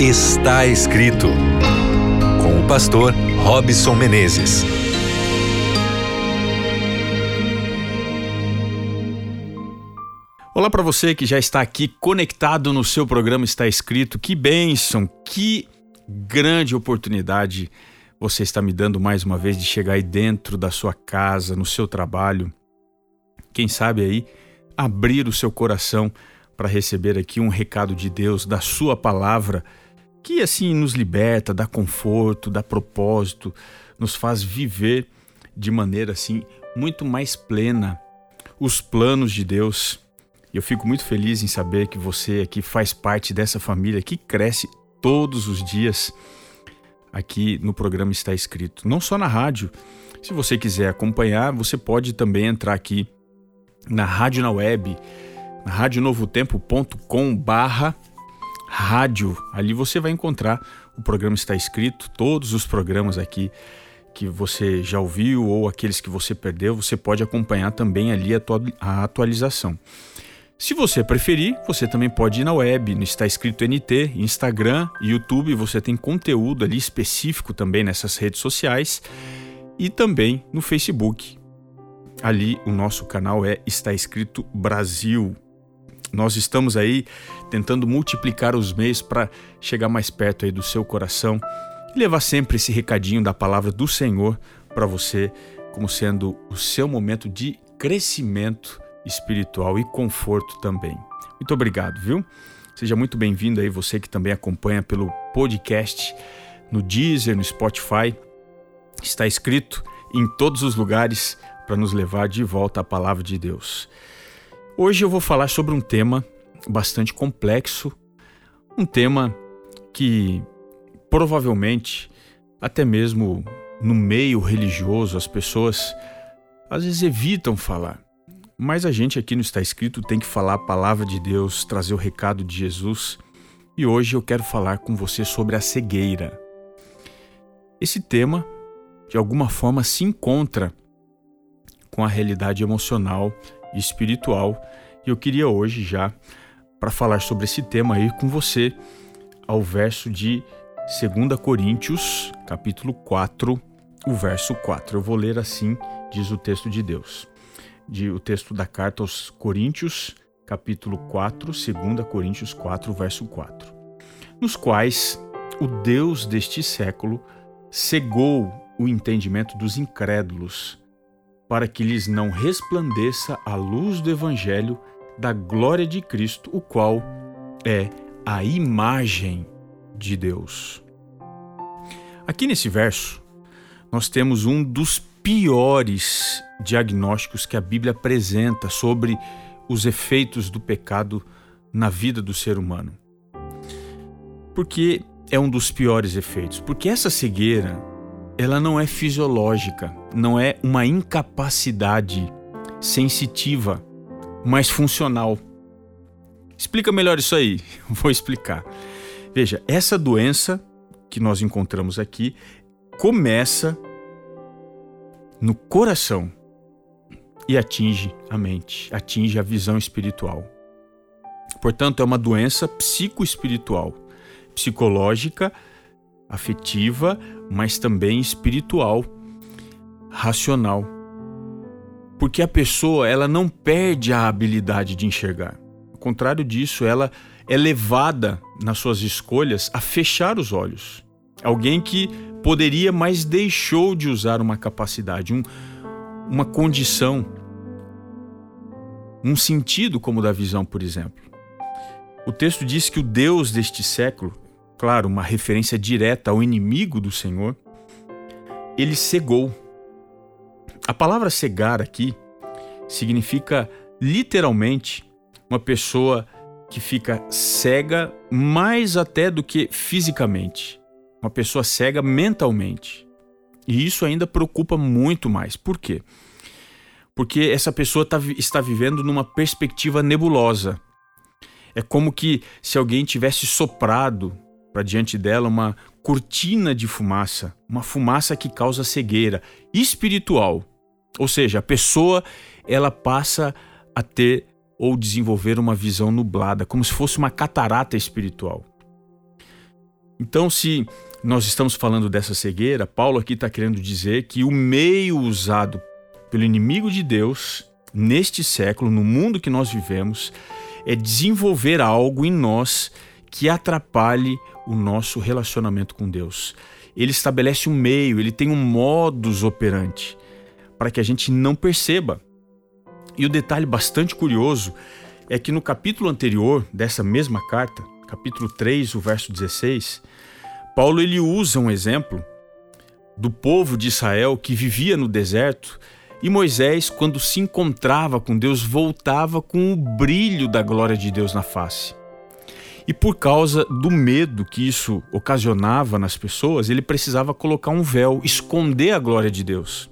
Está escrito com o pastor Robson Menezes. Olá para você que já está aqui conectado no seu programa Está Escrito. Que bênção, que grande oportunidade você está me dando mais uma vez de chegar aí dentro da sua casa, no seu trabalho. Quem sabe aí abrir o seu coração para receber aqui um recado de Deus, da sua palavra, que assim nos liberta, dá conforto, dá propósito, nos faz viver de maneira assim muito mais plena os planos de Deus. E eu fico muito feliz em saber que você aqui faz parte dessa família que cresce todos os dias aqui no programa está escrito, não só na rádio. Se você quiser acompanhar, você pode também entrar aqui na rádio na web, na radionovotempo.com barra rádio. Ali você vai encontrar o programa está escrito, todos os programas aqui que você já ouviu ou aqueles que você perdeu, você pode acompanhar também ali a atualização. Se você preferir, você também pode ir na web, no Está Escrito NT, Instagram, YouTube, você tem conteúdo ali específico também nessas redes sociais e também no Facebook. Ali o nosso canal é Está Escrito Brasil. Nós estamos aí tentando multiplicar os meios para chegar mais perto aí do seu coração e levar sempre esse recadinho da palavra do Senhor para você, como sendo o seu momento de crescimento espiritual e conforto também. Muito obrigado, viu? Seja muito bem-vindo aí você que também acompanha pelo podcast no Deezer, no Spotify. Está escrito em todos os lugares para nos levar de volta à palavra de Deus. Hoje eu vou falar sobre um tema bastante complexo, um tema que provavelmente até mesmo no meio religioso as pessoas às vezes evitam falar. Mas a gente aqui no Está Escrito tem que falar a palavra de Deus, trazer o recado de Jesus. E hoje eu quero falar com você sobre a cegueira. Esse tema, de alguma forma, se encontra com a realidade emocional espiritual. E eu queria hoje já, para falar sobre esse tema, ir com você ao verso de 2 Coríntios, capítulo 4, o verso 4. Eu vou ler assim, diz o texto de Deus de, o texto da carta aos Coríntios, capítulo 4, 2 Coríntios 4, verso 4, nos quais o Deus deste século cegou o entendimento dos incrédulos, para que lhes não resplandeça a luz do Evangelho da glória de Cristo, o qual é a imagem de Deus. Aqui nesse verso, nós temos um dos piores diagnósticos que a Bíblia apresenta sobre os efeitos do pecado na vida do ser humano. Porque é um dos piores efeitos, porque essa cegueira, ela não é fisiológica, não é uma incapacidade sensitiva, mas funcional. Explica melhor isso aí. Vou explicar. Veja, essa doença que nós encontramos aqui começa no coração e atinge a mente, atinge a visão espiritual. Portanto, é uma doença psicoespiritual, psicológica, afetiva, mas também espiritual, racional. Porque a pessoa, ela não perde a habilidade de enxergar. Ao contrário disso, ela é levada nas suas escolhas a fechar os olhos. Alguém que poderia, mas deixou de usar uma capacidade, um, uma condição, um sentido como o da visão, por exemplo. O texto diz que o Deus deste século, claro, uma referência direta ao inimigo do Senhor, ele cegou. A palavra cegar aqui significa literalmente uma pessoa que fica cega mais até do que fisicamente. Uma pessoa cega mentalmente. E isso ainda preocupa muito mais. Por quê? Porque essa pessoa tá, está vivendo numa perspectiva nebulosa. É como que se alguém tivesse soprado para diante dela uma cortina de fumaça, uma fumaça que causa cegueira espiritual. Ou seja, a pessoa ela passa a ter ou desenvolver uma visão nublada, como se fosse uma catarata espiritual. Então, se nós estamos falando dessa cegueira, Paulo aqui está querendo dizer que o meio usado pelo inimigo de Deus neste século, no mundo que nós vivemos, é desenvolver algo em nós que atrapalhe o nosso relacionamento com Deus. Ele estabelece um meio, ele tem um modus operandi para que a gente não perceba. E o detalhe bastante curioso é que no capítulo anterior dessa mesma carta, capítulo 3, o verso 16, Paulo ele usa um exemplo do povo de Israel que vivia no deserto e Moisés, quando se encontrava com Deus, voltava com o brilho da glória de Deus na face. E por causa do medo que isso ocasionava nas pessoas, ele precisava colocar um véu, esconder a glória de Deus.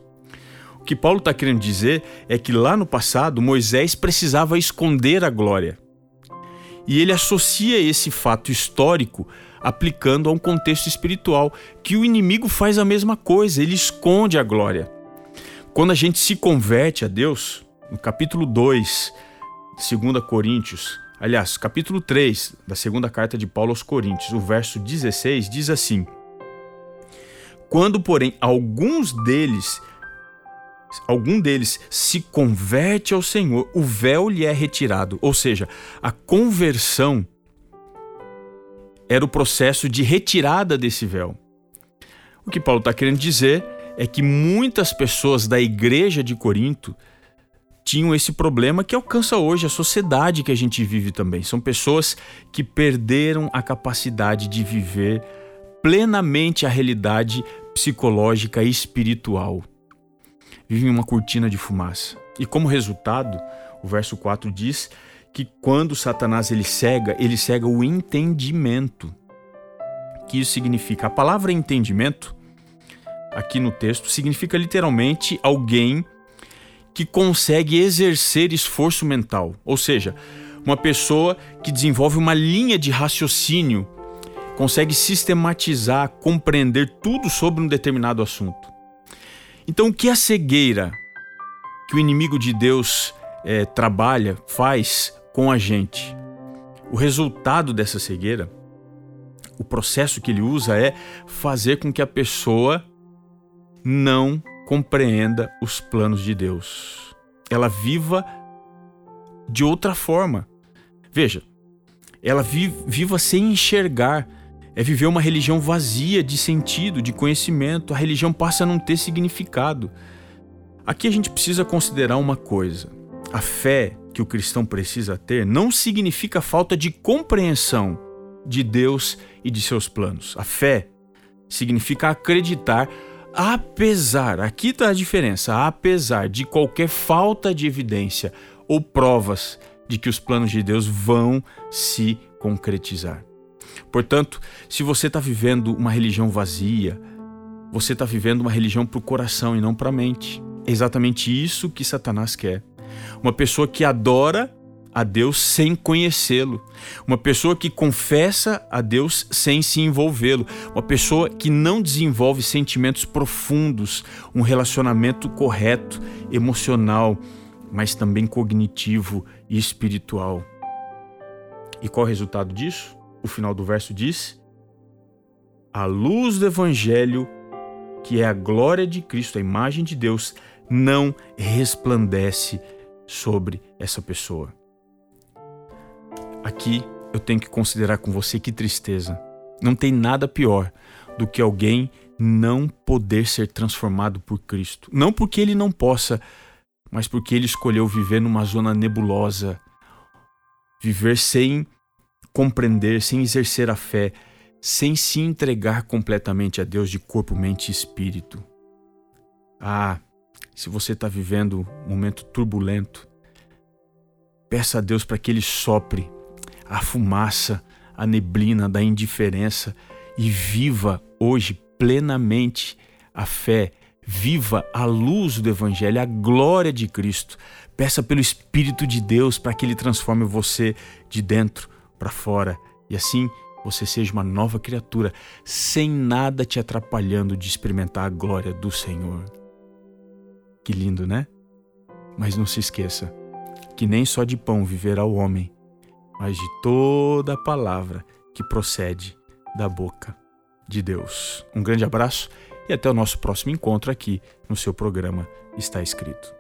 Que Paulo está querendo dizer é que lá no passado Moisés precisava esconder a glória. E ele associa esse fato histórico aplicando a um contexto espiritual, que o inimigo faz a mesma coisa, ele esconde a glória. Quando a gente se converte a Deus, no capítulo 2, 2 Coríntios, aliás, capítulo 3 da segunda carta de Paulo aos Coríntios, o verso 16 diz assim: Quando, porém, alguns deles algum deles se converte ao Senhor, o véu lhe é retirado. Ou seja, a conversão era o processo de retirada desse véu. O que Paulo está querendo dizer é que muitas pessoas da igreja de Corinto tinham esse problema que alcança hoje a sociedade que a gente vive também. São pessoas que perderam a capacidade de viver plenamente a realidade psicológica e espiritual. Vivem uma cortina de fumaça. E como resultado, o verso 4 diz que quando Satanás ele cega, ele cega o entendimento. O que isso significa? A palavra entendimento aqui no texto significa literalmente alguém que consegue exercer esforço mental, ou seja, uma pessoa que desenvolve uma linha de raciocínio, consegue sistematizar, compreender tudo sobre um determinado assunto. Então, o que a cegueira que o inimigo de Deus é, trabalha, faz com a gente? O resultado dessa cegueira, o processo que ele usa é fazer com que a pessoa não compreenda os planos de Deus. Ela viva de outra forma. Veja, ela viva sem enxergar. É viver uma religião vazia de sentido, de conhecimento. A religião passa a não ter significado. Aqui a gente precisa considerar uma coisa: a fé que o cristão precisa ter não significa falta de compreensão de Deus e de seus planos. A fé significa acreditar apesar, aqui está a diferença, apesar de qualquer falta de evidência ou provas de que os planos de Deus vão se concretizar. Portanto, se você está vivendo uma religião vazia, você está vivendo uma religião para o coração e não para a mente. É exatamente isso que Satanás quer. Uma pessoa que adora a Deus sem conhecê-lo. Uma pessoa que confessa a Deus sem se envolvê-lo. Uma pessoa que não desenvolve sentimentos profundos, um relacionamento correto, emocional, mas também cognitivo e espiritual. E qual é o resultado disso? O final do verso diz: A luz do Evangelho, que é a glória de Cristo, a imagem de Deus, não resplandece sobre essa pessoa. Aqui eu tenho que considerar com você que tristeza. Não tem nada pior do que alguém não poder ser transformado por Cristo. Não porque ele não possa, mas porque ele escolheu viver numa zona nebulosa, viver sem compreender, sem exercer a fé, sem se entregar completamente a Deus de corpo, mente e espírito. Ah, se você está vivendo um momento turbulento, peça a Deus para que Ele sopre a fumaça, a neblina da indiferença e viva hoje plenamente a fé, viva a luz do Evangelho, a glória de Cristo. Peça pelo Espírito de Deus para que Ele transforme você de dentro para fora e assim você seja uma nova criatura, sem nada te atrapalhando de experimentar a glória do Senhor. Que lindo, né? Mas não se esqueça que nem só de pão viverá o homem, mas de toda a palavra que procede da boca de Deus. Um grande abraço e até o nosso próximo encontro aqui no seu programa Está Escrito.